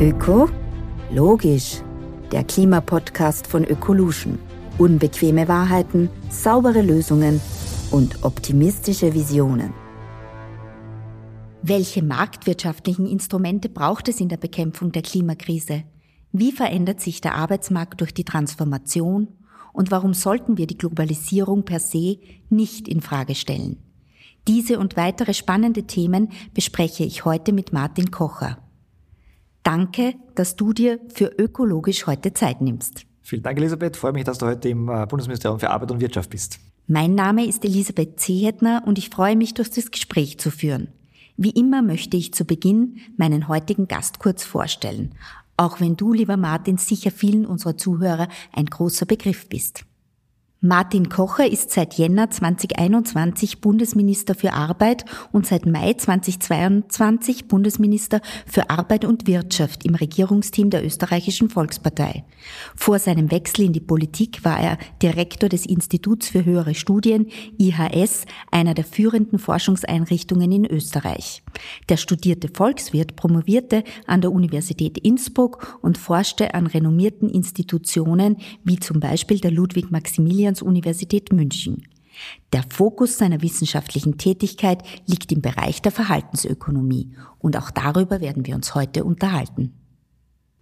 Öko? Logisch. Der Klimapodcast von Ökolution. Unbequeme Wahrheiten, saubere Lösungen und optimistische Visionen. Welche marktwirtschaftlichen Instrumente braucht es in der Bekämpfung der Klimakrise? Wie verändert sich der Arbeitsmarkt durch die Transformation? Und warum sollten wir die Globalisierung per se nicht in Frage stellen? Diese und weitere spannende Themen bespreche ich heute mit Martin Kocher. Danke, dass du dir für ökologisch heute Zeit nimmst. Vielen Dank, Elisabeth. Freue mich, dass du heute im äh, Bundesministerium für Arbeit und Wirtschaft bist. Mein Name ist Elisabeth Zehetner und ich freue mich, durch das Gespräch zu führen. Wie immer möchte ich zu Beginn meinen heutigen Gast kurz vorstellen, auch wenn du, lieber Martin, sicher vielen unserer Zuhörer ein großer Begriff bist. Martin Kocher ist seit Jänner 2021 Bundesminister für Arbeit und seit Mai 2022 Bundesminister für Arbeit und Wirtschaft im Regierungsteam der österreichischen Volkspartei. Vor seinem Wechsel in die Politik war er Direktor des Instituts für höhere Studien IHS, einer der führenden Forschungseinrichtungen in Österreich. Der studierte Volkswirt promovierte an der Universität Innsbruck und forschte an renommierten Institutionen wie zum Beispiel der Ludwig-Maximilian Universität München. Der Fokus seiner wissenschaftlichen Tätigkeit liegt im Bereich der Verhaltensökonomie und auch darüber werden wir uns heute unterhalten.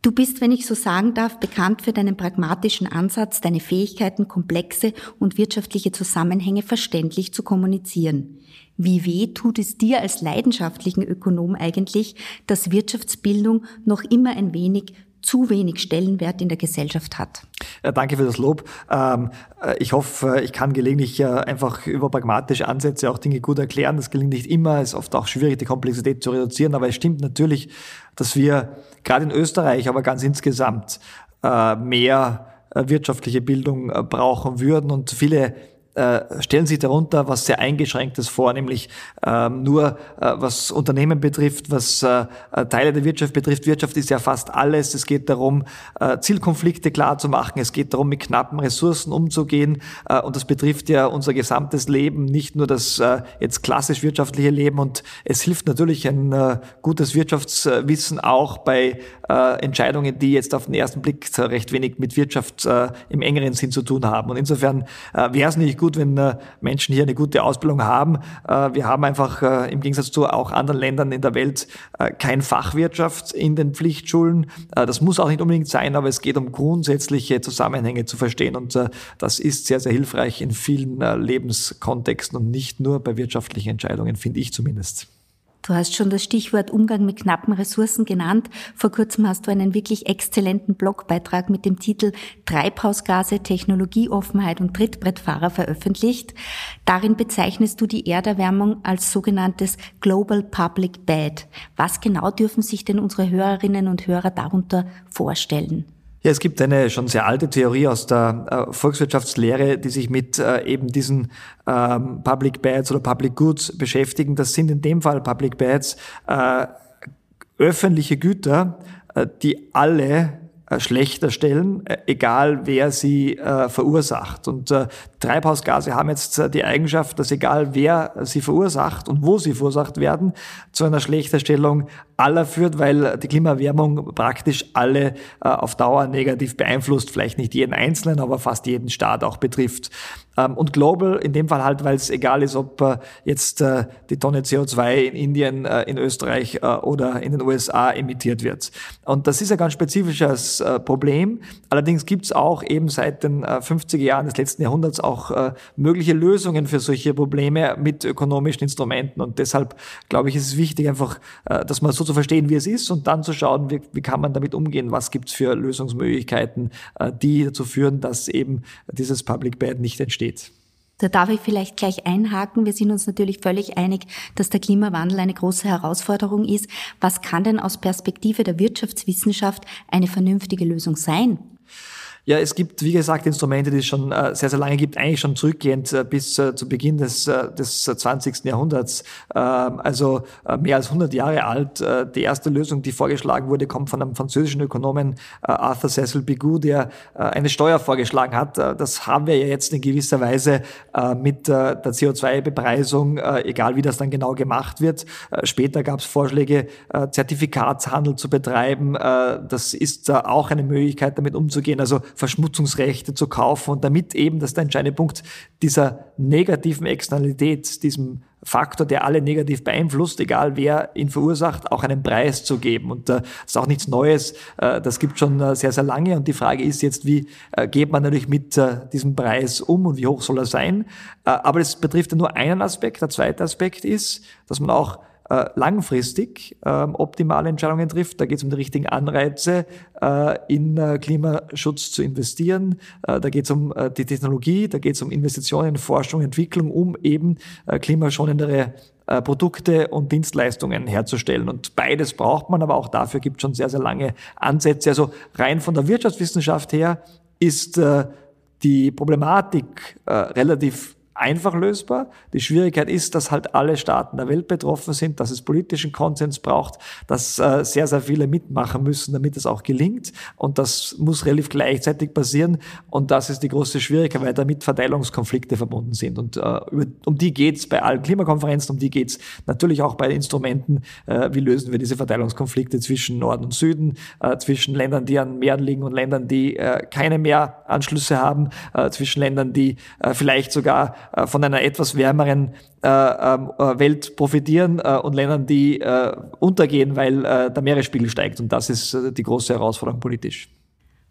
Du bist, wenn ich so sagen darf, bekannt für deinen pragmatischen Ansatz, deine Fähigkeiten, komplexe und wirtschaftliche Zusammenhänge verständlich zu kommunizieren. Wie weh tut es dir als leidenschaftlichen Ökonom eigentlich, dass Wirtschaftsbildung noch immer ein wenig zu wenig Stellenwert in der Gesellschaft hat. Danke für das Lob. Ähm, äh, ich hoffe, ich kann gelegentlich äh, einfach über pragmatische Ansätze auch Dinge gut erklären. Das gelingt nicht immer. Es ist oft auch schwierig, die Komplexität zu reduzieren. Aber es stimmt natürlich, dass wir gerade in Österreich, aber ganz insgesamt äh, mehr wirtschaftliche Bildung brauchen würden und viele äh, stellen sich darunter was sehr Eingeschränktes vor, nämlich ähm, nur äh, was Unternehmen betrifft, was äh, Teile der Wirtschaft betrifft. Wirtschaft ist ja fast alles. Es geht darum, äh, Zielkonflikte klar zu machen. Es geht darum, mit knappen Ressourcen umzugehen. Äh, und das betrifft ja unser gesamtes Leben, nicht nur das äh, jetzt klassisch wirtschaftliche Leben. Und es hilft natürlich ein äh, gutes Wirtschaftswissen auch bei äh, Entscheidungen, die jetzt auf den ersten Blick recht wenig mit Wirtschaft äh, im engeren Sinn zu tun haben. Und insofern äh, wäre es nicht gut, gut, wenn äh, Menschen hier eine gute Ausbildung haben. Äh, wir haben einfach äh, im Gegensatz zu auch anderen Ländern in der Welt kein Fachwirtschaft in den Pflichtschulen. Das muss auch nicht unbedingt sein, aber es geht um grundsätzliche Zusammenhänge zu verstehen und das ist sehr, sehr hilfreich in vielen Lebenskontexten und nicht nur bei wirtschaftlichen Entscheidungen, finde ich zumindest. Du hast schon das Stichwort Umgang mit knappen Ressourcen genannt. Vor kurzem hast du einen wirklich exzellenten Blogbeitrag mit dem Titel Treibhausgase, Technologieoffenheit und Trittbrettfahrer veröffentlicht. Darin bezeichnest du die Erderwärmung als sogenanntes Global Public Bad. Was genau dürfen sich denn unsere Hörerinnen und Hörer darunter vorstellen? Ja, es gibt eine schon sehr alte Theorie aus der äh, Volkswirtschaftslehre, die sich mit äh, eben diesen ähm, Public Bads oder Public Goods beschäftigen. Das sind in dem Fall Public Bads äh, öffentliche Güter, äh, die alle schlechter stellen, äh, egal wer sie äh, verursacht. Und äh, Treibhausgase haben jetzt äh, die Eigenschaft, dass egal wer sie verursacht und wo sie verursacht werden, zu einer Schlechterstellung aller führt, weil die Klimaerwärmung praktisch alle äh, auf Dauer negativ beeinflusst, vielleicht nicht jeden Einzelnen, aber fast jeden Staat auch betrifft. Ähm, und global in dem Fall halt, weil es egal ist, ob äh, jetzt äh, die Tonne CO2 in Indien, äh, in Österreich oder in den USA emittiert wird. Und das ist ein ganz spezifisches Problem. Allerdings gibt es auch eben seit den 50er Jahren des letzten Jahrhunderts auch mögliche Lösungen für solche Probleme mit ökonomischen Instrumenten. Und deshalb glaube ich, ist es wichtig einfach, dass man so zu verstehen, wie es ist und dann zu schauen, wie, wie kann man damit umgehen, was gibt es für Lösungsmöglichkeiten, die dazu führen, dass eben dieses Public Bad nicht entsteht. Da darf ich vielleicht gleich einhaken. Wir sind uns natürlich völlig einig, dass der Klimawandel eine große Herausforderung ist. Was kann denn aus Perspektive der Wirtschaftswissenschaft eine vernünftige Lösung sein? Ja, es gibt, wie gesagt, Instrumente, die es schon äh, sehr, sehr lange gibt, eigentlich schon zurückgehend äh, bis äh, zu Beginn des, äh, des 20. Jahrhunderts, ähm, also äh, mehr als 100 Jahre alt. Äh, die erste Lösung, die vorgeschlagen wurde, kommt von einem französischen Ökonomen Arthur Cecil Bigot, der eine Steuer vorgeschlagen hat. das haben wir ja jetzt in gewisser Weise mit der CO2-Bepreisung, egal wie das dann genau gemacht wird. später gab es Vorschläge, Zertifikatshandel zu betreiben. das ist auch eine Möglichkeit, damit umzugehen. Also Verschmutzungsrechte zu kaufen und damit eben, das ist der entscheidende Punkt, dieser negativen Externalität, diesem Faktor, der alle negativ beeinflusst, egal wer ihn verursacht, auch einen Preis zu geben. Und äh, das ist auch nichts Neues. Äh, das gibt schon äh, sehr, sehr lange. Und die Frage ist jetzt, wie geht man natürlich mit diesem Preis um und wie hoch soll er sein? Aber es betrifft ja nur einen Aspekt. Der zweite Aspekt ist, dass man auch äh, langfristig äh, optimale Entscheidungen trifft. Da geht es um die richtigen Anreize, äh, in äh, Klimaschutz zu investieren. Äh, da geht es um äh, die Technologie, da geht es um Investitionen in Forschung, Entwicklung, um eben klimaschonendere Produkte und Dienstleistungen herzustellen. Und beides braucht man, aber auch dafür gibt es schon sehr, sehr lange Ansätze. Also rein von der Wirtschaftswissenschaft her ist die Problematik relativ einfach lösbar. Die Schwierigkeit ist, dass halt alle Staaten der Welt betroffen sind, dass es politischen Konsens braucht, dass äh, sehr, sehr viele mitmachen müssen, damit es auch gelingt. Und das muss relativ gleichzeitig passieren. Und das ist die große Schwierigkeit, weil damit Verteilungskonflikte verbunden sind. Und äh, um die geht's bei allen Klimakonferenzen, um die geht's natürlich auch bei Instrumenten, äh, wie lösen wir diese Verteilungskonflikte zwischen Norden und Süden, äh, zwischen Ländern, die an Meeren liegen und Ländern, die keine Meeranschlüsse haben, zwischen Ländern, die vielleicht sogar von einer etwas wärmeren äh, ähm, äh, Welt profitieren und Ländern, die untergehen, weil der Meeresspiegel steigt. Und das ist die große Herausforderung politisch.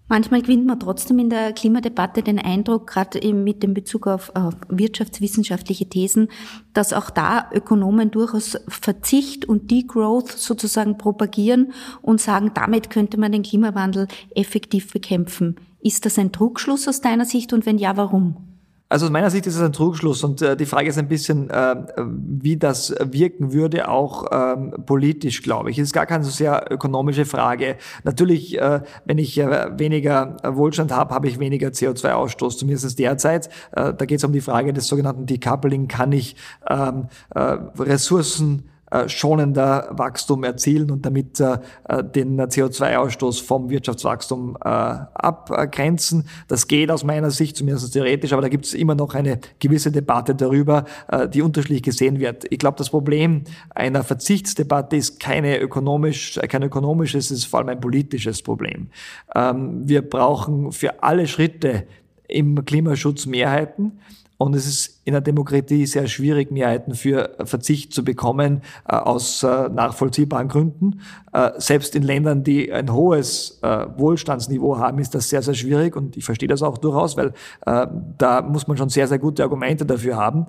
Manchmal gewinnt man trotzdem in der Klimadebatte den Eindruck, gerade eben mit dem Bezug auf, auf, wirtschaftswissenschaftliche Thesen, dass auch da Ökonomen durchaus Verzicht und Degrowth sozusagen propagieren und sagen, damit könnte man den Klimawandel effektiv bekämpfen. Ist das ein Trugschluss aus deiner Sicht und wenn ja, warum? Also aus meiner Sicht ist es ein Trugschluss und äh, die Frage ist ein bisschen, äh, wie das wirken würde, auch ähm, politisch, glaube ich. Es ist gar keine so sehr ökonomische Frage. Natürlich, äh, wenn ich äh, weniger Wohlstand habe, habe ich weniger CO2-Ausstoß, zumindest derzeit. Äh, da geht es um die Frage des sogenannten Decoupling. Kann ich ähm, äh, Ressourcen schonender Wachstum erzielen und damit äh, äh, den CO2-Ausstoß vom Wirtschaftswachstum abgrenzen. Das geht aus meiner Sicht zumindest theoretisch, aber da gibt es immer noch eine gewisse Debatte darüber, die unterschiedlich gesehen wird. Ich glaube, das Problem einer Verzichtsdebatte ist keine ökonomisch, kein ökonomisches, es ist vor allem ein politisches Problem. Ähm, wir brauchen für alle Schritte im Klimaschutz Mehrheiten. Und es ist in der Demokratie sehr schwierig, Mehrheiten für Verzicht zu bekommen, äh, aus äh, nachvollziehbaren Gründen. Äh, selbst in Ländern, die ein hohes Wohlstandsniveau haben, ist das sehr, sehr schwierig. Und ich verstehe das auch durchaus, weil da muss man schon sehr, sehr gute Argumente dafür haben.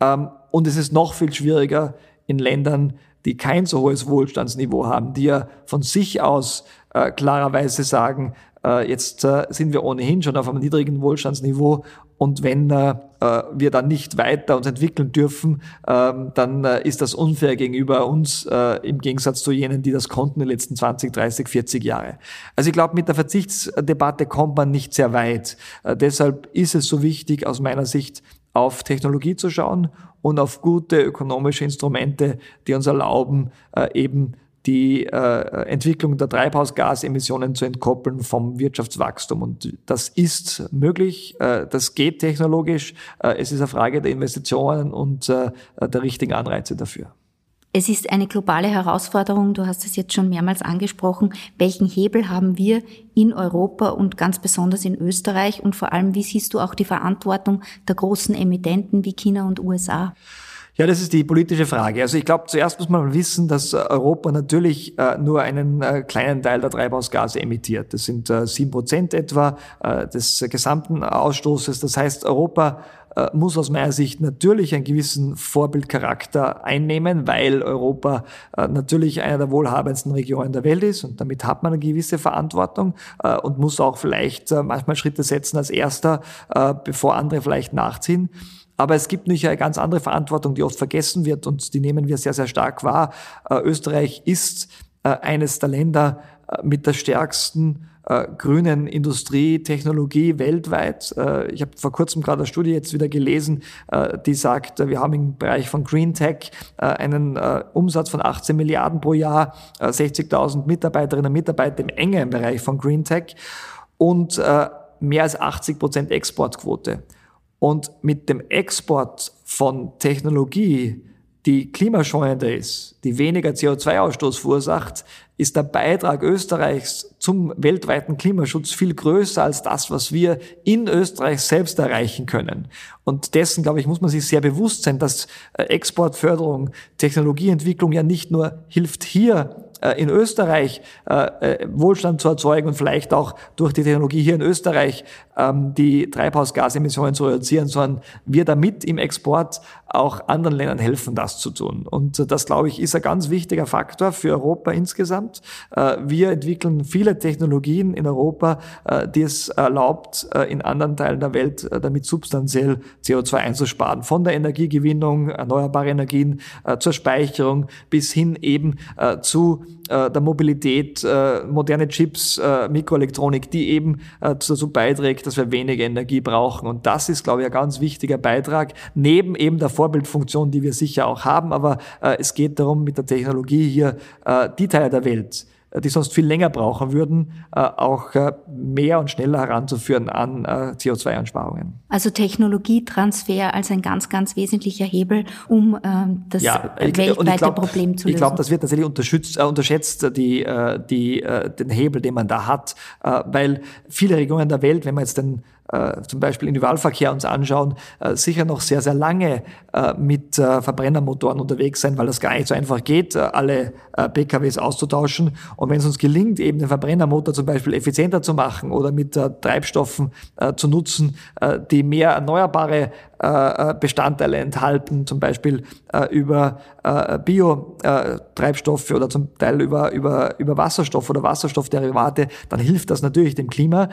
Ähm, und es ist noch viel schwieriger in Ländern, die kein so hohes Wohlstandsniveau haben, die ja von sich aus klarerweise sagen, Jetzt sind wir ohnehin schon auf einem niedrigen Wohlstandsniveau und wenn äh, wir dann nicht weiter uns entwickeln dürfen, äh, dann äh, ist das unfair gegenüber uns äh, im Gegensatz zu jenen, die das konnten in den letzten 20, 30, 40 Jahre. Also ich glaube, mit der Verzichtsdebatte kommt man nicht sehr weit. Äh, deshalb ist es so wichtig, aus meiner Sicht, auf Technologie zu schauen und auf gute ökonomische Instrumente, die uns erlauben, äh, eben die äh, Entwicklung der Treibhausgasemissionen zu entkoppeln vom Wirtschaftswachstum. Und das ist möglich, äh, das geht technologisch. Äh, es ist eine Frage der Investitionen und äh, der richtigen Anreize dafür. Es ist eine globale Herausforderung, du hast es jetzt schon mehrmals angesprochen. Welchen Hebel haben wir in Europa und ganz besonders in Österreich? Und vor allem, wie siehst du auch die Verantwortung der großen Emittenten wie China und USA? Ja, das ist die politische Frage. Also ich glaube, zuerst muss man wissen, dass äh, Europa natürlich äh, nur einen äh, kleinen Teil der Treibhausgase emittiert. Das sind äh, sieben Prozent etwa äh, des gesamten Ausstoßes. Das heißt, Europa äh, muss aus meiner Sicht natürlich einen gewissen Vorbildcharakter einnehmen, weil Europa natürlich einer der wohlhabendsten Regionen der Welt ist und damit hat man eine gewisse Verantwortung und muss auch vielleicht manchmal Schritte setzen als erster, bevor andere vielleicht nachziehen. Aber es gibt nicht eine ganz andere Verantwortung, die oft vergessen wird und die nehmen wir sehr, sehr stark wahr. Äh, Österreich ist eines der Länder mit der stärksten äh, grünen Industrietechnologie weltweit. Äh, ich habe vor kurzem gerade eine Studie jetzt wieder gelesen, äh, die sagt, wir haben im Bereich von Green Tech äh, einen äh, Umsatz von 18 Milliarden pro Jahr, 60.000 Mitarbeiterinnen und Mitarbeiter im engen Bereich von Green Tech und mehr als 80 Prozent Exportquote. Und mit dem Export von Technologie, die klimaschonender ist, die weniger CO2-Ausstoß verursacht, ist der Beitrag Österreichs zum weltweiten Klimaschutz viel größer als das, was wir in Österreich selbst erreichen können. Und dessen, glaube ich, muss man sich sehr bewusst sein, dass äh, Exportförderung, Technologieentwicklung ja nicht nur hilft hier in Österreich äh, Wohlstand zu erzeugen und vielleicht auch durch die Technologie hier in Österreich ähm, die Treibhausgasemissionen zu reduzieren, sondern wir damit im Export auch anderen Ländern helfen, das zu tun. Und das, glaube ich, ist ein ganz wichtiger Faktor für Europa insgesamt. Wir entwickeln viele Technologien in Europa, die es erlaubt, in anderen Teilen der Welt damit substanziell CO2 einzusparen. Von der Energiegewinnung, erneuerbare Energien zur Speicherung bis hin eben zu äh, der Mobilität, äh, moderne Chips, äh, Mikroelektronik, die eben dazu beiträgt, dass wir weniger Energie brauchen. Und das ist, glaube ich, ein ganz wichtiger Beitrag, neben eben der Vorbildfunktion, die wir sicher auch haben. Aber es geht darum, mit der Technologie hier die Teile der Welt, die sonst viel länger brauchen würden, äh, auch äh, mehr und schneller heranzuführen an äh, CO2-Einsparungen. Also Technologietransfer als ein ganz, ganz wesentlicher Hebel, um das ja, weltweite glaub, Problem zu lösen. Ich glaube, das wird tatsächlich unterschätzt, unterschätzt die, die, den Hebel, den man da hat, weil viele Regionen der Welt, wenn man jetzt den äh, zum Beispiel Individualverkehr uns anschauen, äh, sicher noch sehr, sehr lange äh, mit äh, Verbrennermotoren unterwegs sein, weil das gar nicht so einfach geht, äh, alle PKWs auszutauschen. Und wenn es uns gelingt, eben den Verbrennermotor zum Beispiel effizienter zu machen oder mit Treibstoffen zu nutzen, die mehr erneuerbare Bestandteile enthalten, zum Beispiel über Biotreibstoffe oder zum Teil über, über, über Wasserstoff oder Wasserstoffderivate, dann hilft das natürlich dem Klima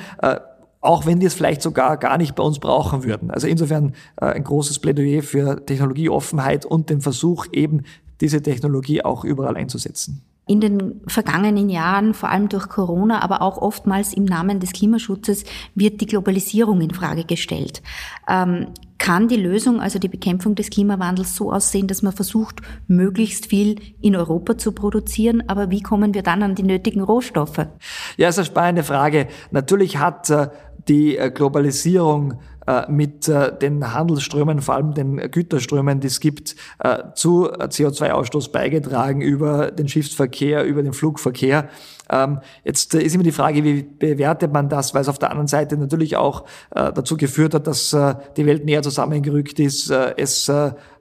auch wenn die es vielleicht sogar gar nicht bei uns brauchen würden. Also insofern äh, ein großes Plädoyer für Technologieoffenheit und den Versuch, eben diese Technologie auch überall einzusetzen. In den vergangenen Jahren, vor allem durch Corona, aber auch oftmals im Namen des Klimaschutzes, wird die Globalisierung in Frage gestellt. Ähm, kann die Lösung, also die Bekämpfung des Klimawandels, so aussehen, dass man versucht, möglichst viel in Europa zu produzieren? Aber wie kommen wir dann an die nötigen Rohstoffe? Ja, ist eine spannende Frage. Natürlich hat äh, die äh, Globalisierung äh, mit äh, den Handelsströmen, vor allem den Güterströmen, die es gibt, zu CO2-Ausstoß beigetragen über den Schiffsverkehr, über den Flugverkehr. Ähm, jetzt ist immer die Frage, wie bewertet man das, weil es auf der anderen Seite natürlich auch dazu geführt hat, dass die Welt näher zusammengerückt ist, es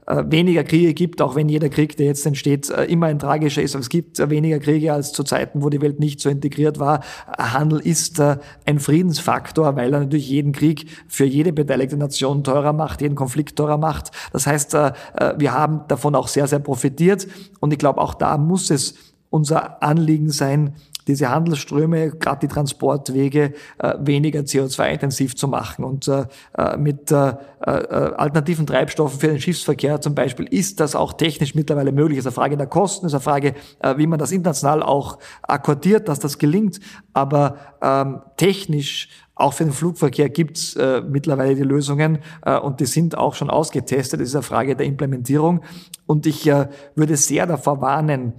weniger Kriege gibt, auch wenn jeder Krieg, der jetzt entsteht, äh, immer ein tragischer ist. Aber es gibt äh, weniger Kriege als zu Zeiten, wo die Welt nicht so integriert war. Handel ist ein Friedensfaktor, weil er natürlich jeden Krieg für jede beteiligte Nation teurer macht, jeden Konflikt teurer macht. Das heißt, wir haben davon auch sehr, sehr profitiert. Und ich glaube, auch da muss es unser Anliegen sein, diese Handelsströme, gerade die Transportwege, äh, weniger CO2-intensiv zu machen. Und äh, äh, mit äh, äh, alternativen Treibstoffen für den Schiffsverkehr zum Beispiel ist das auch technisch mittlerweile möglich. Es ist eine Frage der Kosten, es ist eine Frage, äh, wie man das international auch akkordiert, dass das gelingt. Aber ähm, technisch auch für den Flugverkehr gibt es äh, mittlerweile die Lösungen äh, und die sind auch schon ausgetestet. Das ist eine Frage der Implementierung. Und ich äh, würde sehr davor warnen,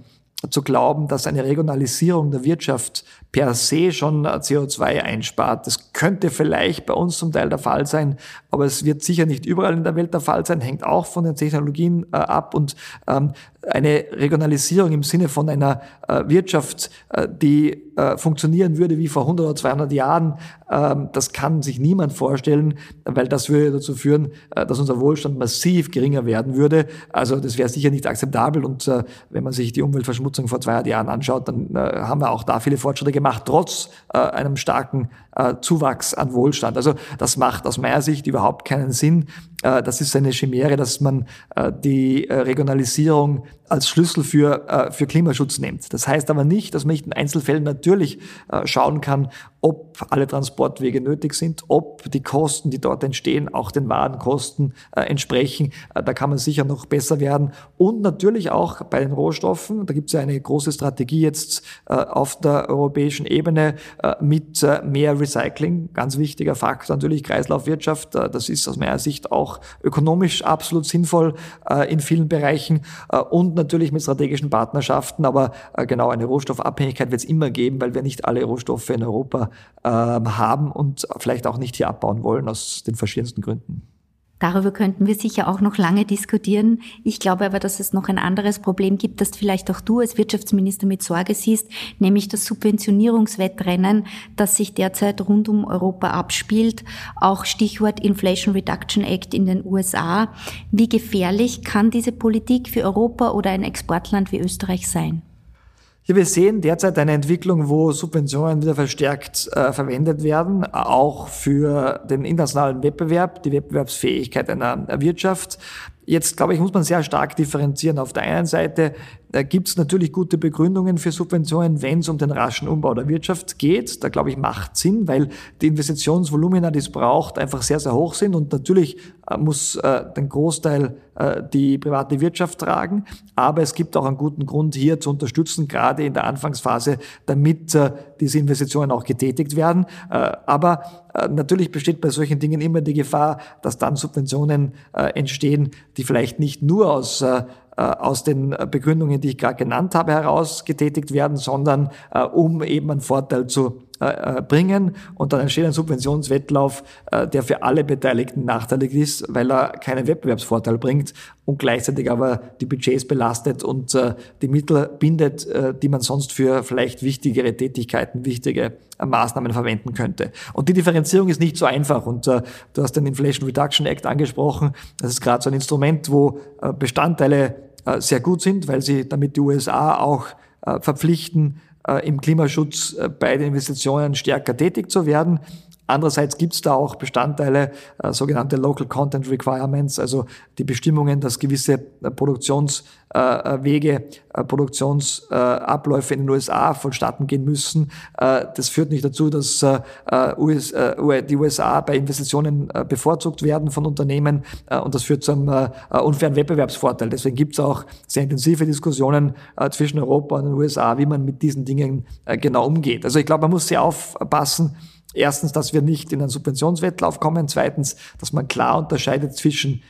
zu glauben, dass eine Regionalisierung der Wirtschaft per se schon CO2 einspart. Das könnte vielleicht bei uns zum Teil der Fall sein, aber es wird sicher nicht überall in der Welt der Fall sein, hängt auch von den Technologien äh, ab und ähm, eine Regionalisierung im Sinne von einer äh, Wirtschaft, äh, die äh, funktionieren würde wie vor 100 oder 200 Jahren, ähm, das kann sich niemand vorstellen, weil das würde dazu führen, äh, dass unser Wohlstand massiv geringer werden würde. Also das wäre sicher nicht akzeptabel und äh, wenn man sich die Umweltverschmutzung vor 200 Jahren anschaut, dann haben wir auch da viele Fortschritte gemacht, trotz einem starken Zuwachs an Wohlstand. Also das macht aus meiner Sicht überhaupt keinen Sinn. Das ist eine Chimäre, dass man die Regionalisierung als Schlüssel für, für Klimaschutz nimmt. Das heißt aber nicht, dass man nicht in Einzelfällen natürlich schauen kann, ob alle Transportwege nötig sind, ob die Kosten, die dort entstehen, auch den Warenkosten entsprechen. Da kann man sicher noch besser werden. Und natürlich auch bei den Rohstoffen. Da gibt es ja eine große Strategie jetzt auf der europäischen Ebene mit mehr Recycling. Ganz wichtiger Faktor natürlich Kreislaufwirtschaft. Das ist aus meiner Sicht auch ökonomisch absolut sinnvoll in vielen Bereichen und natürlich mit strategischen Partnerschaften. Aber genau eine Rohstoffabhängigkeit wird es immer geben, weil wir nicht alle Rohstoffe in Europa haben und vielleicht auch nicht hier abbauen wollen aus den verschiedensten Gründen. Darüber könnten wir sicher auch noch lange diskutieren. Ich glaube aber, dass es noch ein anderes Problem gibt, das vielleicht auch du als Wirtschaftsminister mit Sorge siehst, nämlich das Subventionierungswettrennen, das sich derzeit rund um Europa abspielt. Auch Stichwort Inflation Reduction Act in den USA. Wie gefährlich kann diese Politik für Europa oder ein Exportland wie Österreich sein? Ja, wir sehen derzeit eine Entwicklung, wo Subventionen wieder verstärkt äh, verwendet werden, auch für den internationalen Wettbewerb, die Wettbewerbsfähigkeit einer Wirtschaft. Jetzt, glaube ich, muss man sehr stark differenzieren. Auf der einen Seite gibt es natürlich gute Begründungen für Subventionen, wenn es um den raschen Umbau der Wirtschaft geht. Da glaube ich, macht Sinn, weil die Investitionsvolumina, die es braucht, einfach sehr, sehr hoch sind. Und natürlich äh, muss äh, den Großteil äh, die private Wirtschaft tragen. Aber es gibt auch einen guten Grund, hier zu unterstützen, gerade in der Anfangsphase, damit äh, diese Investitionen auch getätigt werden. Äh, aber natürlich besteht bei solchen Dingen immer die Gefahr, dass dann Subventionen entstehen, die vielleicht nicht nur aus äh, aus den Begründungen, die ich gerade genannt habe, heraus getätigt werden, sondern äh, um eben einen Vorteil zu äh, bringen. Und dann entsteht ein Subventionswettlauf, der für alle Beteiligten nachteilig ist, weil er keinen Wettbewerbsvorteil bringt und gleichzeitig aber die Budgets belastet und die Mittel bindet, die man sonst für vielleicht wichtigere Tätigkeiten, wichtige Maßnahmen verwenden könnte. Und die Differenzierung ist nicht so einfach. Und du hast den Inflation Reduction Act angesprochen. Das ist gerade so ein Instrument, wo Bestandteile äh, sehr gut sind, weil sie damit die USA auch äh, verpflichten, äh, im Klimaschutz bei den Investitionen stärker tätig zu werden. Andererseits gibt es da auch Bestandteile, äh, sogenannte Local Content Requirements, also die Bestimmungen, dass gewisse äh, Produktionswege, äh, Produktionsabläufe in den USA vonstatten gehen müssen. das führt nicht dazu, dass US, die USA bei Investitionen bevorzugt werden von Unternehmen und das führt zu einem unfairen Wettbewerbsvorteil. Deswegen gibt es auch sehr intensive Diskussionen zwischen Europa und den USA, wie man mit diesen Dingen genau umgeht. Also ich glaube, man muss sehr aufpassen, Erstens, dass wir nicht in einen Subventionswettlauf kommen. Zweitens, dass man klar unterscheidet zwischen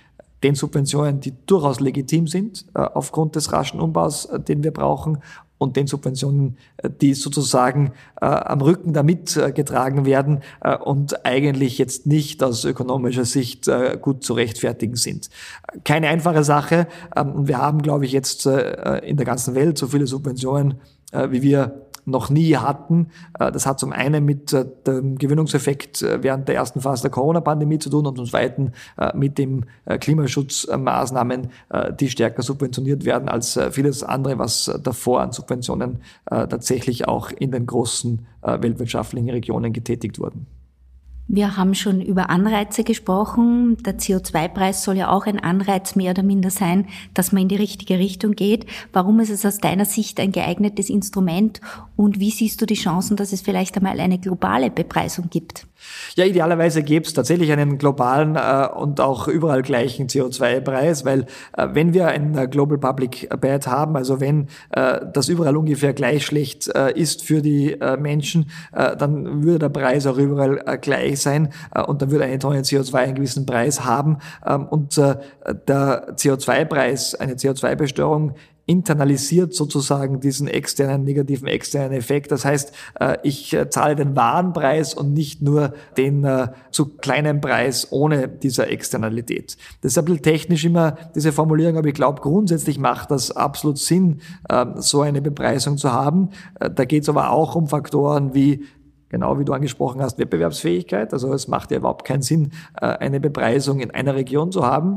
den Subventionen, die durchaus legitim sind, äh, aufgrund des raschen Umbaus, äh, den wir brauchen, und den Subventionen, äh, die sozusagen am Rücken damit getragen werden und eigentlich jetzt nicht aus ökonomischer Sicht gut zu rechtfertigen sind. Keine einfache Sache. Ähm, wir haben, glaube ich, jetzt in der ganzen Welt so viele Subventionen, wie wir noch nie hatten. Äh, das hat zum einen mit äh, dem Gewinnungseffekt äh, während der ersten Phase der Corona-Pandemie zu tun und zum zweiten mit den Klimaschutzmaßnahmen, die stärker subventioniert werden als vieles andere, was davor an Subventionen tatsächlich auch in den großen weltwirtschaftlichen Regionen getätigt wurden. Wir haben schon über Anreize gesprochen. Der CO2-Preis soll ja auch ein Anreiz mehr oder minder sein, dass man in die richtige Richtung geht. Warum ist es aus deiner Sicht ein geeignetes Instrument und wie siehst du die Chancen, dass es vielleicht einmal eine globale Bepreisung gibt? Ja, idealerweise gäbe es tatsächlich einen globalen äh, und auch überall gleichen CO2-Preis, weil äh, wenn wir ein äh, Global Public Bad haben, also wenn äh, das überall ungefähr gleich schlecht äh, ist für die äh, Menschen, dann würde der Preis auch überall gleich sein und dann würde eine Tonne CO2 einen gewissen Preis haben ähm, und der CO2-Preis, eine CO2-Besteuerung internalisiert sozusagen diesen externen, negativen externen Effekt. Das heißt, äh, ich äh, zahle den Warenpreis und nicht nur den äh, zu kleinen Preis ohne dieser Externalität. Das ist ein bisschen technisch immer diese Formulierung, aber ich glaube, grundsätzlich macht das absolut Sinn, ähm, so eine Bepreisung zu haben. Da geht es aber auch um Faktoren wie genau wie du angesprochen hast, Wettbewerbsfähigkeit. Also es macht ja überhaupt keinen Sinn, eine Bepreisung in einer Region zu haben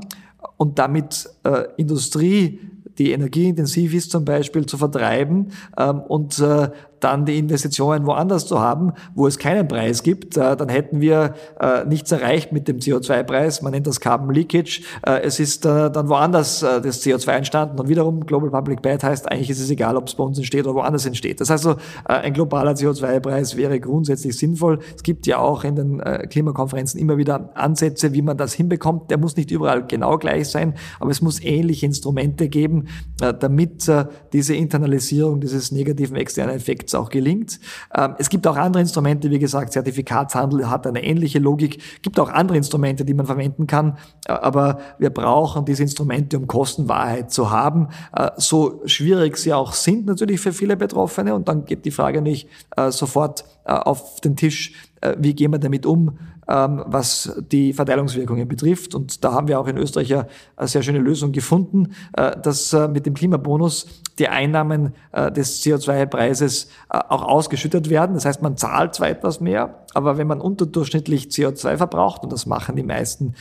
und damit Industrie die energieintensiv ist, zum Beispiel zu vertreiben ähm, und äh, dann die Investitionen woanders zu haben, wo es keinen Preis gibt, äh, dann hätten wir äh, nichts erreicht mit dem CO2-Preis. Man nennt das Carbon Leakage. Äh, es ist dann woanders das CO2 entstanden und wiederum Global Public Bad heißt, eigentlich ist es egal, ob es bei uns entsteht oder woanders entsteht. Das heißt also, ein globaler CO2-Preis wäre grundsätzlich sinnvoll. Es gibt ja auch in den Klimakonferenzen immer wieder Ansätze, wie man das hinbekommt. Der muss nicht überall genau gleich sein, aber es muss ähnliche Instrumente geben, damit diese Internalisierung dieses negativen externen Effekts auch gelingt. Ähm, es gibt auch andere Instrumente, wie gesagt, Zertifikatshandel hat eine ähnliche Logik. Es gibt auch andere Instrumente, die man verwenden kann, äh, aber wir brauchen diese Instrumente, um Kostenwahrheit zu haben. So schwierig sie auch sind natürlich für viele Betroffene und dann geht die Frage nicht sofort auf den Tisch, wie gehen wir damit um, was die Verteilungswirkungen betrifft. Und da haben wir auch in Österreich ja eine sehr schöne Lösung gefunden, äh, dass äh, mit dem Klimabonus die Einnahmen äh, des CO2-Preises auch ausgeschüttet werden. Das heißt, man zahlt zwar etwas mehr, aber wenn man unterdurchschnittlich CO2 verbraucht, und das machen die meisten,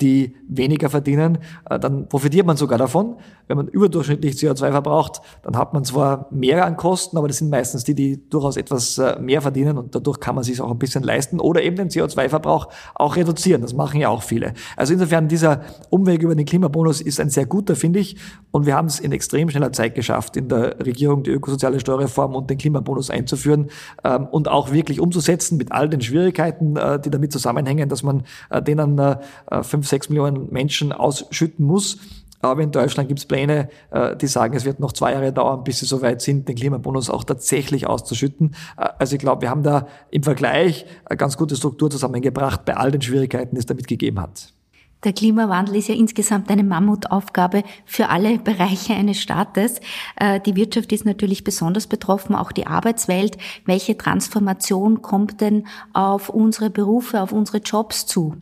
die weniger verdienen, dann profitiert man sogar davon. Wenn man überdurchschnittlich CO2 verbraucht, dann hat man zwar mehr an Kosten, aber das sind meistens die, die durchaus etwas mehr verdienen und dadurch kann man sich auch ein bisschen leisten oder eben den CO2-Verbrauch Verbrauch auch reduzieren. Das machen ja auch viele. Also insofern dieser Umweg über den Klimabonus ist ein sehr guter, finde ich. Und wir haben es in extrem schneller Zeit geschafft, in der Regierung die ökosoziale Steuerreform und den Klimabonus einzuführen ähm, und auch wirklich umzusetzen mit all den Schwierigkeiten, äh, die damit zusammenhängen, dass man äh, denen äh, fünf, sechs Millionen Menschen ausschütten muss. Aber in Deutschland gibt es Pläne, äh, die sagen, es wird noch zwei Jahre dauern, bis sie soweit sind, den Klimabonus auch tatsächlich auszuschütten. Äh, also ich glaube, wir haben da im Vergleich eine ganz gute Struktur zusammengebracht bei all den Schwierigkeiten, die es damit gegeben hat. Der Klimawandel ist ja insgesamt eine Mammutaufgabe für alle Bereiche eines Staates. Äh, die Wirtschaft ist natürlich besonders betroffen, auch die Arbeitswelt. Welche Transformation kommt denn auf unsere Berufe, auf unsere Jobs zu?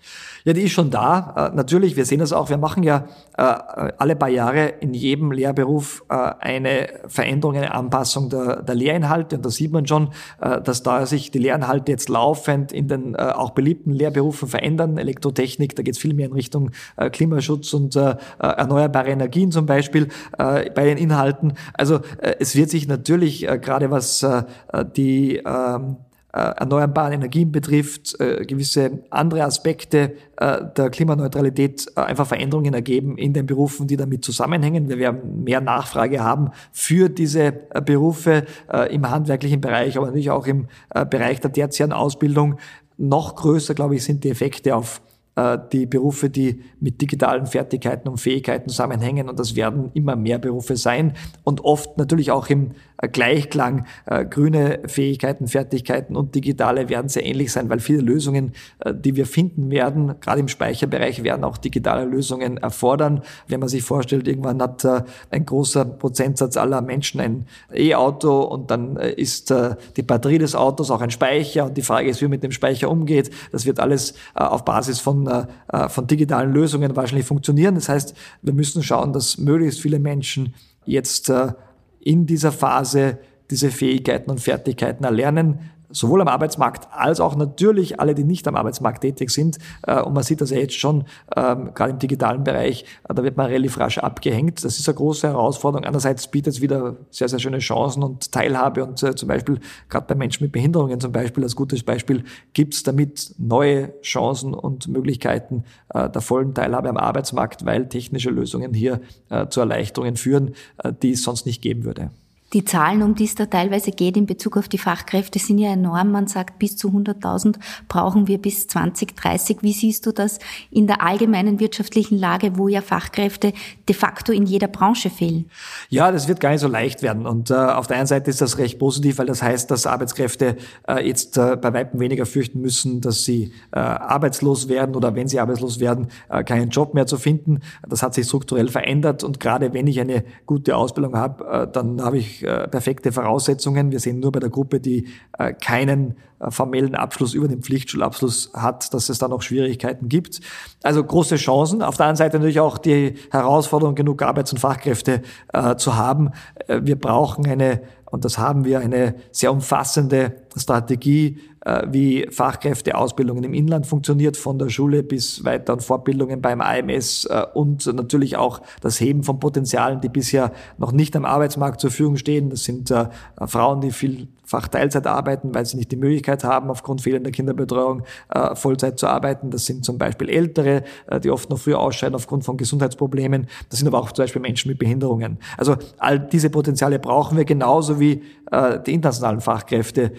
Ja, die ist schon da. Äh, natürlich, wir sehen das auch. Wir machen ja äh, alle paar Jahre in jedem Lehrberuf eine Veränderung, eine Anpassung der, der Lehrinhalte. Und da sieht man schon, dass da sich die Lehrinhalte jetzt laufend in den auch beliebten Lehrberufen verändern. Elektrotechnik, da geht es viel mehr in Richtung Richtung äh, Klimaschutz und äh, äh, erneuerbare Energien zum Beispiel bei den Inhalten. Also es wird sich natürlich gerade was die ähm, erneuerbaren Energien betrifft, gewisse andere Aspekte der Klimaneutralität einfach Veränderungen ergeben in den Berufen, die damit zusammenhängen. Wir werden mehr Nachfrage haben für diese Berufe im handwerklichen Bereich, aber natürlich auch im Bereich der tertiären Ausbildung. Noch größer, glaube ich, sind die Effekte auf die Berufe, die mit digitalen Fertigkeiten und Fähigkeiten zusammenhängen. Und das werden immer mehr Berufe sein und oft natürlich auch im äh, Gleichklang. Äh, grüne Fähigkeiten, Fertigkeiten und digitale werden sehr ähnlich sein, weil viele Lösungen, die wir finden werden, gerade im Speicherbereich, werden auch digitale Lösungen erfordern. Wenn man sich vorstellt, irgendwann hat ein großer Prozentsatz aller Menschen ein E-Auto und dann ist die Batterie des Autos auch ein Speicher und die Frage ist, wie man mit dem Speicher umgeht. Das wird alles auf Basis von von, äh, digitalen Lösungen wahrscheinlich funktionieren. Das heißt, wir müssen schauen, dass möglichst viele Menschen jetzt äh, in dieser Phase diese Fähigkeiten und Fertigkeiten erlernen, sowohl am Arbeitsmarkt als auch natürlich alle, die nicht am Arbeitsmarkt tätig sind. Äh, und man sieht das ja jetzt schon, ähm, gerade im digitalen Bereich, äh, da wird man relativ rasch abgehängt. Das ist eine große Herausforderung. Andererseits bietet es wieder sehr, sehr schöne Chancen und Teilhabe. Und äh, zum Beispiel, gerade bei Menschen mit Behinderungen zum Beispiel, als gutes Beispiel, gibt es damit neue Chancen und Möglichkeiten der vollen Teilhabe am Arbeitsmarkt, weil technische Lösungen hier zu Erleichterungen führen, die es sonst nicht geben würde. Die Zahlen, um die es da teilweise geht in Bezug auf die Fachkräfte, sind ja enorm. Man sagt, bis zu 100.000 brauchen wir bis 2030. Wie siehst du das in der allgemeinen wirtschaftlichen Lage, wo ja Fachkräfte de facto in jeder Branche fehlen? Ja, das wird gar nicht so leicht werden. Und äh, auf der einen Seite ist das recht positiv, weil das heißt, dass Arbeitskräfte äh, jetzt äh, bei weitem weniger fürchten müssen, dass sie äh, arbeitslos werden oder wenn sie arbeitslos werden, äh, keinen Job mehr zu finden. Das hat sich strukturell verändert. Und gerade wenn ich eine gute Ausbildung habe, äh, dann habe ich äh, perfekte Voraussetzungen. Wir sehen nur bei der Gruppe, die äh, keinen äh, formellen Abschluss über den Pflichtschulabschluss hat, dass es da noch Schwierigkeiten gibt. Also große Chancen. Auf der anderen Seite natürlich auch die Herausforderung, genug Arbeits- und Fachkräfte zu haben. Wir brauchen eine und das haben wir eine sehr umfassende Strategie, äh, wie Fachkräfteausbildungen im Inland funktioniert, von der Schule bis weiter und Fortbildungen beim AMS äh, und natürlich auch das Heben von Potenzialen, die bisher noch nicht am Arbeitsmarkt zur Verfügung stehen. Das sind äh, Frauen, die vielfach Teilzeit arbeiten, weil sie nicht die Möglichkeit haben, aufgrund fehlender Kinderbetreuung Vollzeit zu arbeiten. Das sind zum Beispiel Ältere, die oft noch früher ausscheiden aufgrund von Gesundheitsproblemen. Das sind aber auch zum Beispiel Menschen mit Behinderungen. Also all diese Potenziale brauchen wir genauso wie die internationalen Fachkräfte,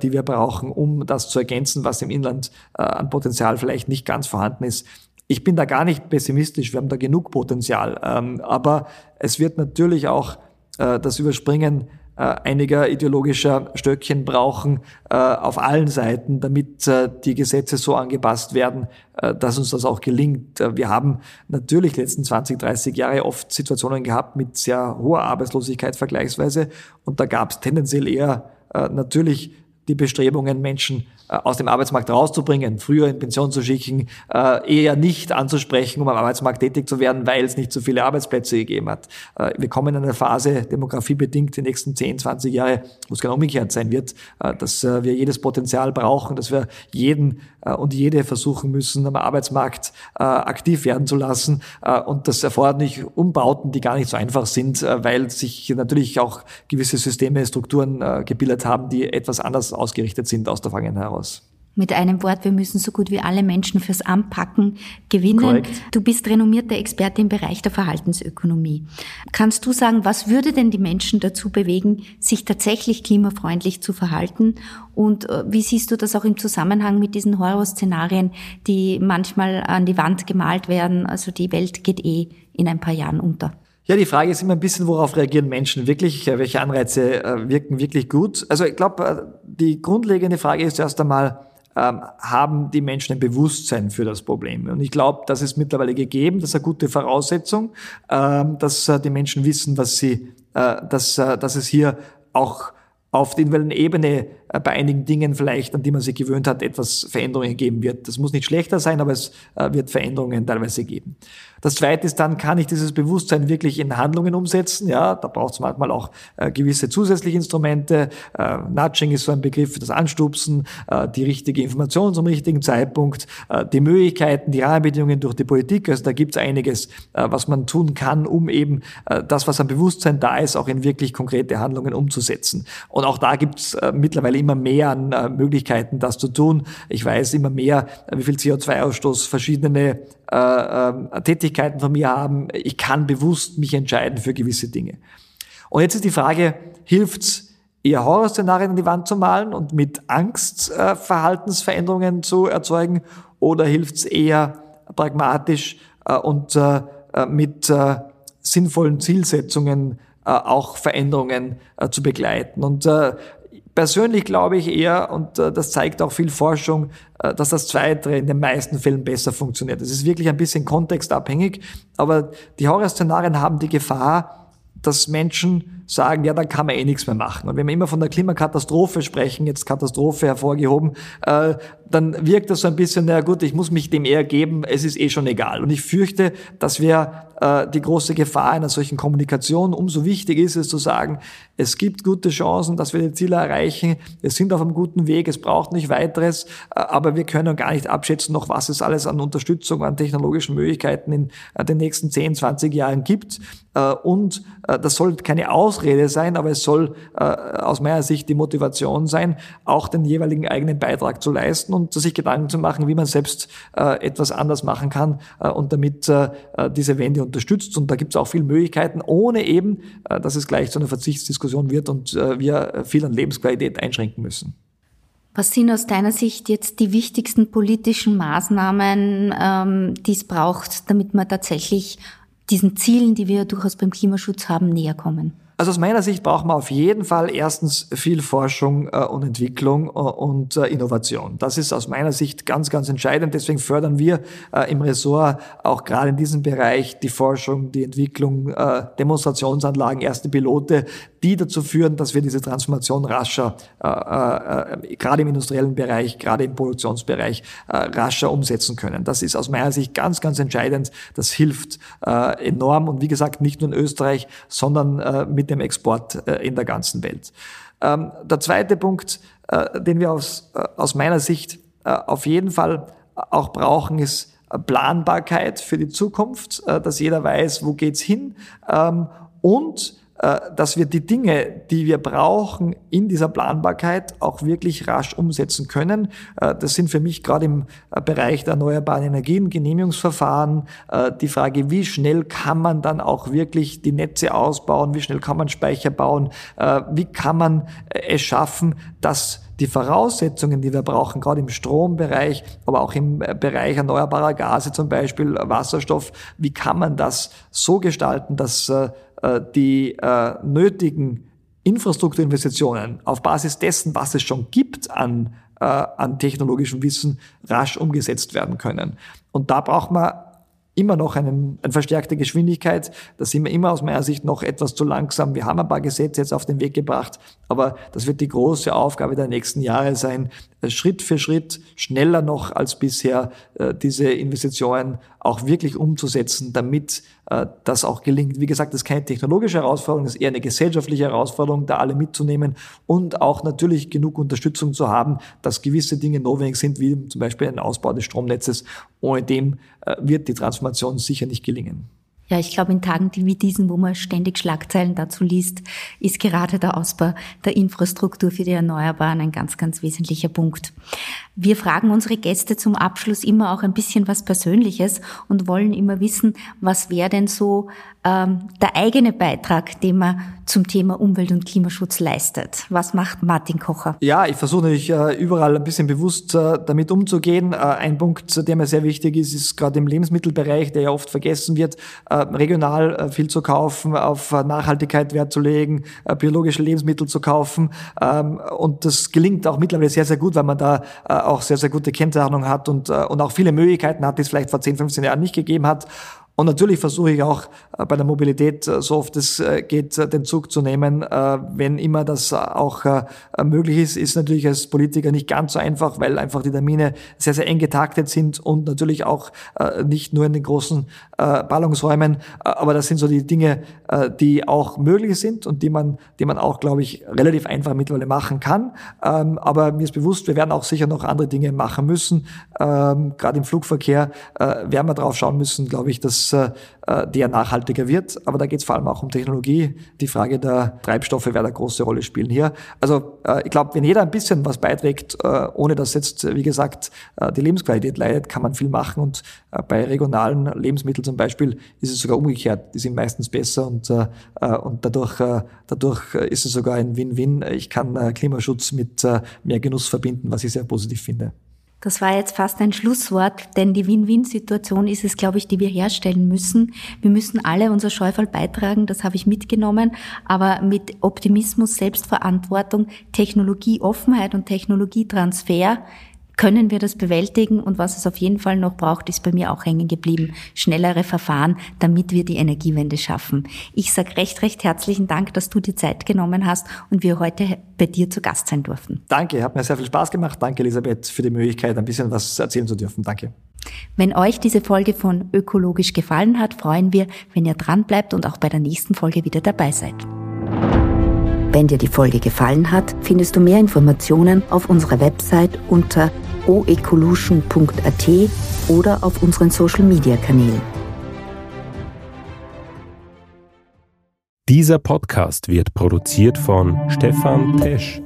die wir brauchen, um um das zu ergänzen, was im Inland äh, an Potenzial vielleicht nicht ganz vorhanden ist. Ich bin da gar nicht pessimistisch, wir haben da genug Potenzial. Ähm, aber es wird natürlich auch äh, das Überspringen äh, einiger ideologischer Stöckchen brauchen äh, auf allen Seiten, damit äh, die Gesetze so angepasst werden, äh, dass uns das auch gelingt. Äh, wir haben natürlich letzten 20, 30 Jahre oft Situationen gehabt mit sehr hoher Arbeitslosigkeit vergleichsweise und da gab es tendenziell eher äh, natürlich die Bestrebungen, Menschen äh, aus dem Arbeitsmarkt rauszubringen, früher in Pension zu schicken, äh, eher nicht anzusprechen, um am Arbeitsmarkt tätig zu werden, weil es nicht so viele Arbeitsplätze gegeben hat. Äh, wir kommen in eine Phase, demografiebedingt, die nächsten 10, 20 Jahre, wo es genau umgekehrt sein wird, dass wir jedes Potenzial brauchen, dass wir jeden und jede versuchen müssen, am Arbeitsmarkt aktiv werden zu lassen. Und das erfordert nicht Umbauten, die gar nicht so einfach sind, weil sich natürlich auch gewisse Systeme, Strukturen gebildet haben, die etwas anders ausgerichtet sind aus der Vergangenheit heraus aus. Mit einem Wort, wir müssen so gut wie alle Menschen fürs Anpacken gewinnen. Korrekt. Du bist renommierte Experte im Bereich der Verhaltensökonomie. Kannst du sagen, was würde denn die Menschen dazu bewegen, sich tatsächlich klimafreundlich zu verhalten? Und äh, wie siehst du das auch im Zusammenhang mit diesen Horrorszenarien, die manchmal an die Wand gemalt werden? Also die Welt geht eh in ein paar Jahren unter. Ja, die Frage ist immer ein bisschen, worauf reagieren Menschen wirklich? Welche Anreize äh, wirken wirklich gut? Also ich glaube, äh, die grundlegende Frage ist erst einmal, ähm, haben die Menschen ein Bewusstsein für das Problem? Und ich glaube, das ist mittlerweile gegeben, das ist eine gute Voraussetzung, ähm, dass äh, die Menschen wissen, dass sie, dass, dass es hier auch auf der individuellen Ebene bei einigen Dingen vielleicht, an die man sich gewöhnt hat, etwas Veränderungen geben wird. Das muss nicht schlechter sein, aber es äh, wird Veränderungen teilweise geben. Das Zweite ist dann, kann ich dieses Bewusstsein wirklich in Handlungen umsetzen? Ja, da braucht es manchmal auch äh, gewisse zusätzliche Instrumente. Nudging ist so ein Begriff, das Anstupsen, die richtige Information zum richtigen Zeitpunkt, die Möglichkeiten, die Rahmenbedingungen durch die Politik. Also da gibt es einiges, was man tun kann, um eben das, was am Bewusstsein da ist, auch in wirklich konkrete Handlungen umzusetzen. Und auch da gibt es mittlerweile immer mehr an äh, Möglichkeiten, das zu tun. Ich weiß immer mehr, äh, wie viel CO2-Ausstoß verschiedene äh, äh, Tätigkeiten von mir haben. Ich kann bewusst mich entscheiden für gewisse Dinge. Und jetzt ist die Frage, hilft's eher Horrorszenarien an die Wand zu malen und mit Angst äh, zu erzeugen oder hilft's eher pragmatisch äh, und äh, äh mit äh, sinnvollen Zielsetzungen auch Veränderungen zu begleiten. Und Persönlich glaube ich eher, und äh, das zeigt auch viel Forschung, äh, dass das Zweite in den meisten Fällen besser funktioniert. Es ist wirklich ein bisschen kontextabhängig, aber die Horrorszenarien haben die Gefahr, dass Menschen sagen, ja, dann kann man eh nichts mehr machen. Und wenn wir immer von der Klimakatastrophe sprechen, jetzt Katastrophe hervorgehoben, äh, dann wirkt das so ein bisschen, na gut, ich muss mich dem eher geben, es ist eh schon egal. Und ich fürchte, dass wir äh, die große Gefahr einer solchen Kommunikation, umso wichtig ist es zu sagen, es gibt gute Chancen, dass wir die Ziele erreichen, wir sind auf einem guten Weg, es braucht nicht weiteres, äh, aber wir können gar nicht abschätzen noch, was es alles an Unterstützung, an technologischen Möglichkeiten in äh, den nächsten 10, 20 Jahren gibt. Und das soll keine Ausrede sein, aber es soll aus meiner Sicht die Motivation sein, auch den jeweiligen eigenen Beitrag zu leisten und sich Gedanken zu machen, wie man selbst etwas anders machen kann und damit diese Wende unterstützt. Und da gibt es auch viele Möglichkeiten, ohne eben, dass es gleich zu einer Verzichtsdiskussion wird und wir viel an Lebensqualität einschränken müssen. Was sind aus deiner Sicht jetzt die wichtigsten politischen Maßnahmen, ähm, die es braucht, damit man tatsächlich diesen Zielen, die wir durchaus beim Klimaschutz haben, näher kommen? Also aus meiner Sicht braucht man auf jeden Fall erstens viel Forschung äh, und Entwicklung äh, und äh, Innovation. Das ist aus meiner Sicht ganz, ganz entscheidend. Deswegen fördern wir im Ressort auch gerade in diesem Bereich die Forschung, die Entwicklung, Demonstrationsanlagen, erste Pilote, die dazu führen, dass wir diese Transformation rascher, gerade im industriellen Bereich, gerade im Produktionsbereich, rascher umsetzen können. Das ist aus meiner Sicht ganz, ganz entscheidend. Das hilft enorm und wie gesagt, nicht nur in Österreich, sondern mit dem Export äh, in der ganzen Welt. Ähm, der zweite Punkt, äh, den wir aus, äh, aus meiner Sicht auf jeden Fall auch brauchen, ist Planbarkeit für die Zukunft, dass jeder weiß, wo geht's hin ähm, und dass wir die Dinge, die wir brauchen in dieser Planbarkeit auch wirklich rasch umsetzen können. Äh, das sind für mich gerade im äh, Bereich der erneuerbaren Energien Genehmigungsverfahren die Frage, wie schnell kann man dann auch wirklich die Netze ausbauen, wie schnell kann man Speicher bauen, wie kann man es schaffen, dass die Voraussetzungen, die wir brauchen, gerade im Strombereich, aber auch im Bereich erneuerbarer Gase, zum Beispiel Wasserstoff, wie kann man das so gestalten, dass äh, die äh, nötigen Infrastrukturinvestitionen auf Basis dessen, was es schon gibt an, äh, an technologischem Wissen, rasch umgesetzt werden können. Und da braucht man immer noch einen, eine verstärkte Geschwindigkeit. Da sind wir immer aus meiner Sicht noch etwas zu langsam. Wir haben ein paar Gesetze jetzt auf den Weg gebracht, aber das wird die große Aufgabe der nächsten Jahre sein, Schritt für Schritt schneller noch als bisher äh, diese Investitionen auch wirklich umzusetzen, damit äh, das auch gelingt. Wie gesagt, das ist keine technologische Herausforderung, das ist eher eine gesellschaftliche Herausforderung, da alle mitzunehmen und auch natürlich genug Unterstützung zu haben, dass gewisse Dinge notwendig sind, wie zum Beispiel ein Ausbau des Stromnetzes. Ohne dem äh, wird die Transformation sicher nicht gelingen. Ja, ich glaube, in Tagen wie diesen, wo man ständig Schlagzeilen dazu liest, ist gerade der Ausbau der Infrastruktur für die Erneuerbaren ein ganz, ganz wesentlicher Punkt. Wir fragen unsere Gäste zum Abschluss immer auch ein bisschen was Persönliches und wollen immer wissen, was wäre denn so ähm, der eigene Beitrag, den man zum Thema Umwelt- und Klimaschutz leistet. Was macht Martin Kocher? Ja, ich versuche natürlich äh, überall ein bisschen bewusst äh, damit umzugehen. Äh, ein Punkt, der mir sehr wichtig ist, ist gerade im Lebensmittelbereich, der ja oft vergessen wird, regional viel zu kaufen, auf Nachhaltigkeit Wert zu legen, biologische Lebensmittel zu kaufen. Ähm, und das gelingt auch mittlerweile sehr, sehr gut, weil man da auch sehr, sehr gute Kennzeichnung hat und auch viele Möglichkeiten hat, die es vielleicht vor 10, 15 Jahren nicht gegeben hat. Und natürlich versuche ich auch äh, bei der Mobilität, äh, so oft es äh, geht, den Zug zu nehmen. Wenn immer das auch möglich ist, ist natürlich als Politiker nicht ganz so einfach, weil einfach die Termine sehr, sehr eng getaktet sind und natürlich auch nicht nur in den großen Ballungsräumen. Aber das sind so die Dinge, die auch möglich sind und die man, die man auch, glaube ich, relativ einfach mittlerweile machen kann. Ähm, aber mir ist bewusst, wir werden auch sicher noch andere Dinge machen müssen. Ähm, gerade im Flugverkehr werden wir drauf schauen müssen, glaube ich, dass äh, der nachhaltiger wird. Aber da geht es vor allem auch um Technologie. Die Frage der Treibstoffe wird eine große Rolle spielen hier. Also äh, ich glaube, wenn jeder ein bisschen was beiträgt, äh, ohne dass jetzt, wie gesagt, die Lebensqualität leidet, kann man viel machen. Und bei regionalen Lebensmitteln zum Beispiel ist es sogar umgekehrt. Die sind meistens besser und, und dadurch, dadurch ist es sogar ein Win-Win. Ich kann Klimaschutz mit mehr Genuss verbinden, was ich sehr positiv finde. Das war jetzt fast ein Schlusswort, denn die Win-Win-Situation ist es, glaube ich, die wir herstellen müssen. Wir müssen alle unser Scheufall beitragen, das habe ich mitgenommen, aber mit Optimismus, Selbstverantwortung, Technologieoffenheit und Technologietransfer können wir das bewältigen und was es auf jeden Fall noch braucht, ist bei mir auch hängen geblieben. Schnellere Verfahren, damit wir die Energiewende schaffen. Ich sage recht, recht herzlichen Dank, dass du dir Zeit genommen hast und wir heute bei dir zu Gast sein durften. Danke, hat mir sehr viel Spaß gemacht. Danke, Elisabeth, für die Möglichkeit, ein bisschen was erzählen zu dürfen. Danke. Wenn euch diese Folge von Ökologisch gefallen hat, freuen wir, wenn ihr dran bleibt und auch bei der nächsten Folge wieder dabei seid. Wenn dir die Folge gefallen hat, findest du mehr Informationen auf unserer Website unter oecolution.at oder auf unseren Social Media Kanälen. Dieser Podcast wird produziert von Stefan Tesch.